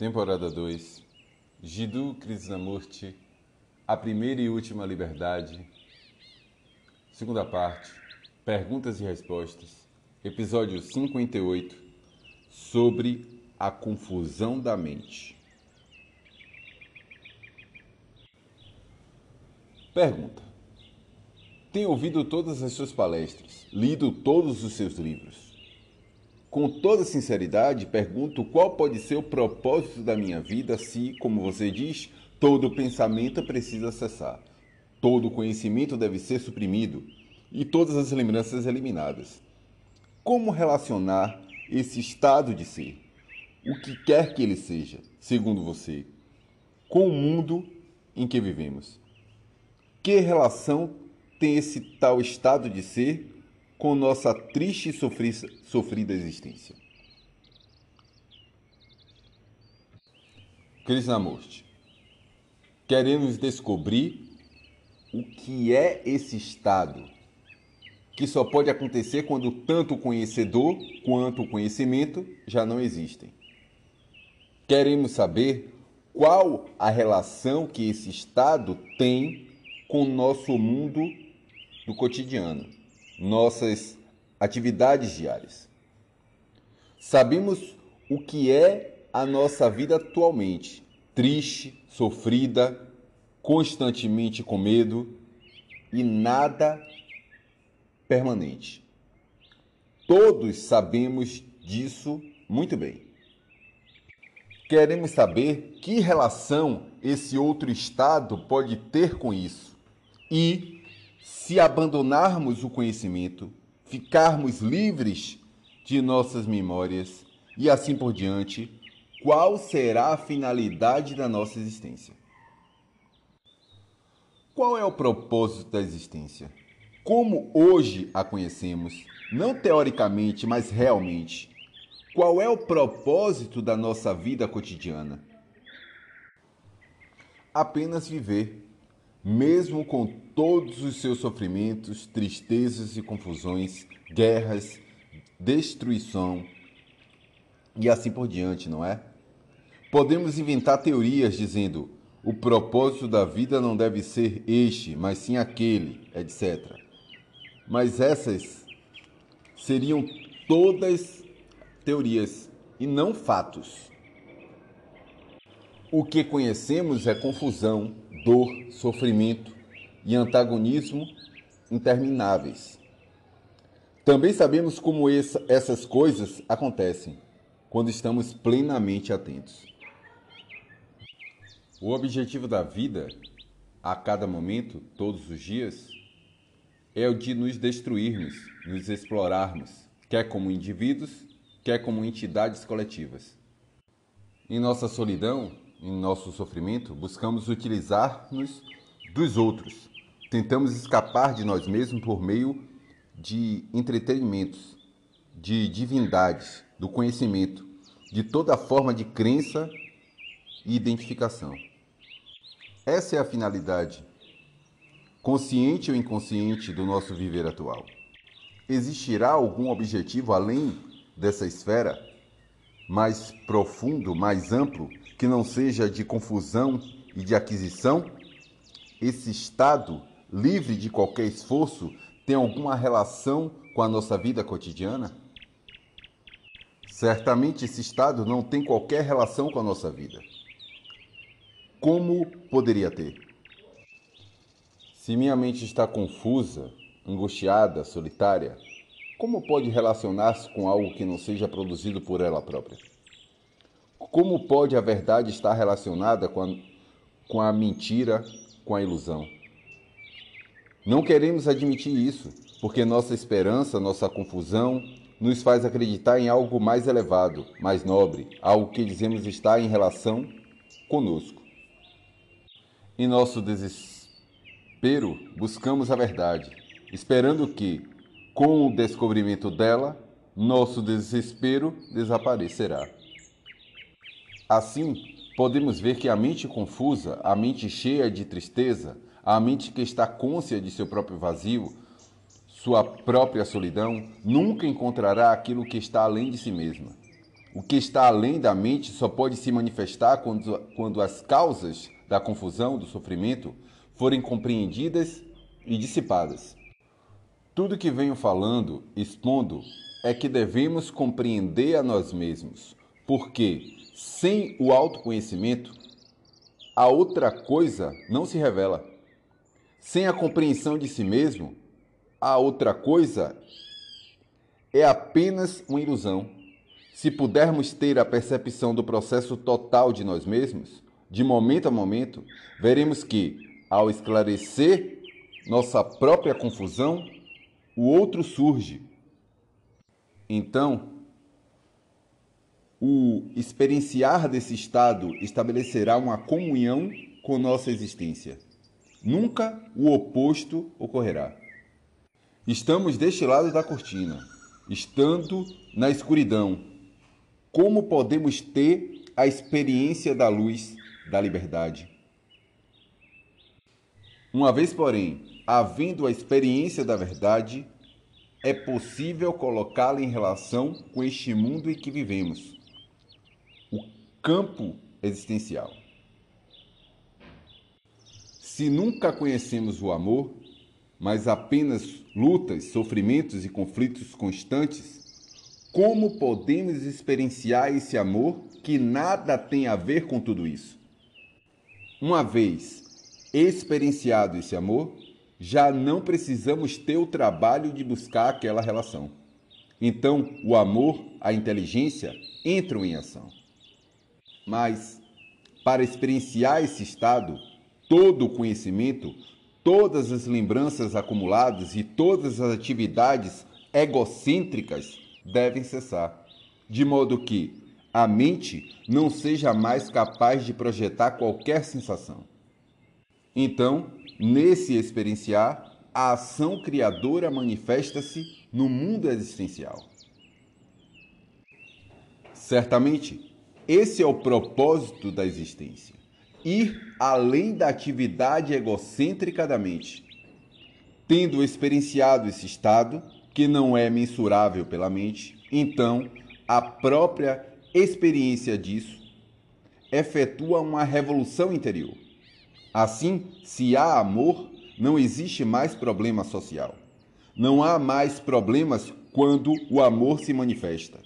Temporada 2, Jiddu Krishnamurti, A Primeira e Última Liberdade, segunda parte, Perguntas e Respostas, episódio 58, sobre a confusão da mente. Pergunta: Tenho ouvido todas as suas palestras, lido todos os seus livros. Com toda sinceridade, pergunto qual pode ser o propósito da minha vida se, como você diz, todo pensamento precisa cessar, todo conhecimento deve ser suprimido e todas as lembranças eliminadas. Como relacionar esse estado de ser, o que quer que ele seja, segundo você, com o mundo em que vivemos? Que relação tem esse tal estado de ser com nossa triste e sofrida existência. Krishnamurti, queremos descobrir o que é esse estado, que só pode acontecer quando tanto o conhecedor quanto o conhecimento já não existem. Queremos saber qual a relação que esse estado tem com o nosso mundo do cotidiano nossas atividades diárias. Sabemos o que é a nossa vida atualmente, triste, sofrida, constantemente com medo e nada permanente. Todos sabemos disso muito bem. Queremos saber que relação esse outro estado pode ter com isso e se abandonarmos o conhecimento, ficarmos livres de nossas memórias e assim por diante, qual será a finalidade da nossa existência? Qual é o propósito da existência? Como hoje a conhecemos, não teoricamente, mas realmente, qual é o propósito da nossa vida cotidiana? Apenas viver mesmo com todos os seus sofrimentos, tristezas e confusões, guerras, destruição e assim por diante, não é? Podemos inventar teorias dizendo o propósito da vida não deve ser este, mas sim aquele, etc. Mas essas seriam todas teorias e não fatos. O que conhecemos é confusão, dor, sofrimento e antagonismo intermináveis. Também sabemos como essa, essas coisas acontecem quando estamos plenamente atentos. O objetivo da vida, a cada momento, todos os dias, é o de nos destruirmos, nos explorarmos, quer como indivíduos, quer como entidades coletivas. Em nossa solidão, em nosso sofrimento, buscamos utilizar-nos dos outros. Tentamos escapar de nós mesmos por meio de entretenimentos, de divindades, do conhecimento, de toda forma de crença e identificação. Essa é a finalidade, consciente ou inconsciente, do nosso viver atual. Existirá algum objetivo além dessa esfera, mais profundo, mais amplo, que não seja de confusão e de aquisição? Esse estado, livre de qualquer esforço, tem alguma relação com a nossa vida cotidiana? Certamente esse estado não tem qualquer relação com a nossa vida. Como poderia ter? Se minha mente está confusa, angustiada, solitária, como pode relacionar-se com algo que não seja produzido por ela própria? Como pode a verdade estar relacionada com a, com a mentira, com a ilusão? Não queremos admitir isso, porque nossa esperança, nossa confusão, nos faz acreditar em algo mais elevado, mais nobre, algo que dizemos estar em relação conosco. Em nosso desespero, buscamos a verdade, esperando que, com o descobrimento dela, nosso desespero desaparecerá. Assim, podemos ver que a mente confusa, a mente cheia de tristeza, a mente que está côncia de seu próprio vazio, sua própria solidão, nunca encontrará aquilo que está além de si mesma. o que está além da mente só pode se manifestar quando, quando as causas da confusão, do sofrimento, forem compreendidas e dissipadas. Tudo que venho falando, expondo, é que devemos compreender a nós mesmos, porque sem o autoconhecimento, a outra coisa não se revela. Sem a compreensão de si mesmo, a outra coisa é apenas uma ilusão. Se pudermos ter a percepção do processo total de nós mesmos, de momento a momento, veremos que, ao esclarecer nossa própria confusão, o outro surge. Então, o experienciar desse estado estabelecerá uma comunhão com nossa existência. Nunca o oposto ocorrerá. Estamos deste lado da cortina, estando na escuridão. Como podemos ter a experiência da luz da liberdade? Uma vez, porém, havendo a experiência da verdade, é possível colocá-la em relação com este mundo em que vivemos o campo existencial. Se nunca conhecemos o amor, mas apenas lutas, sofrimentos e conflitos constantes, como podemos experienciar esse amor que nada tem a ver com tudo isso? Uma vez experienciado esse amor, já não precisamos ter o trabalho de buscar aquela relação. Então, o amor, a inteligência entram em ação. Mas, para experienciar esse estado, todo o conhecimento, todas as lembranças acumuladas e todas as atividades egocêntricas devem cessar, de modo que a mente não seja mais capaz de projetar qualquer sensação. Então, nesse experienciar, a ação criadora manifesta-se no mundo existencial. Certamente, esse é o propósito da existência. Ir além da atividade egocêntrica da mente. Tendo experienciado esse estado, que não é mensurável pela mente, então a própria experiência disso efetua uma revolução interior. Assim, se há amor, não existe mais problema social. Não há mais problemas quando o amor se manifesta.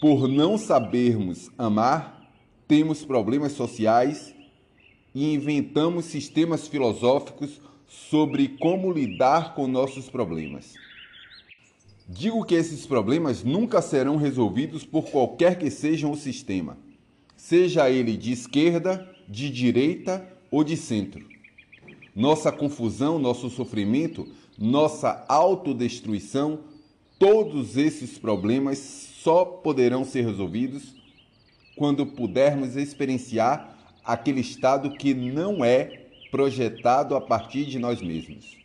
Por não sabermos amar, temos problemas sociais e inventamos sistemas filosóficos sobre como lidar com nossos problemas. Digo que esses problemas nunca serão resolvidos por qualquer que seja o sistema, seja ele de esquerda, de direita ou de centro. Nossa confusão, nosso sofrimento, nossa autodestruição, todos esses problemas só poderão ser resolvidos quando pudermos experienciar aquele estado que não é projetado a partir de nós mesmos.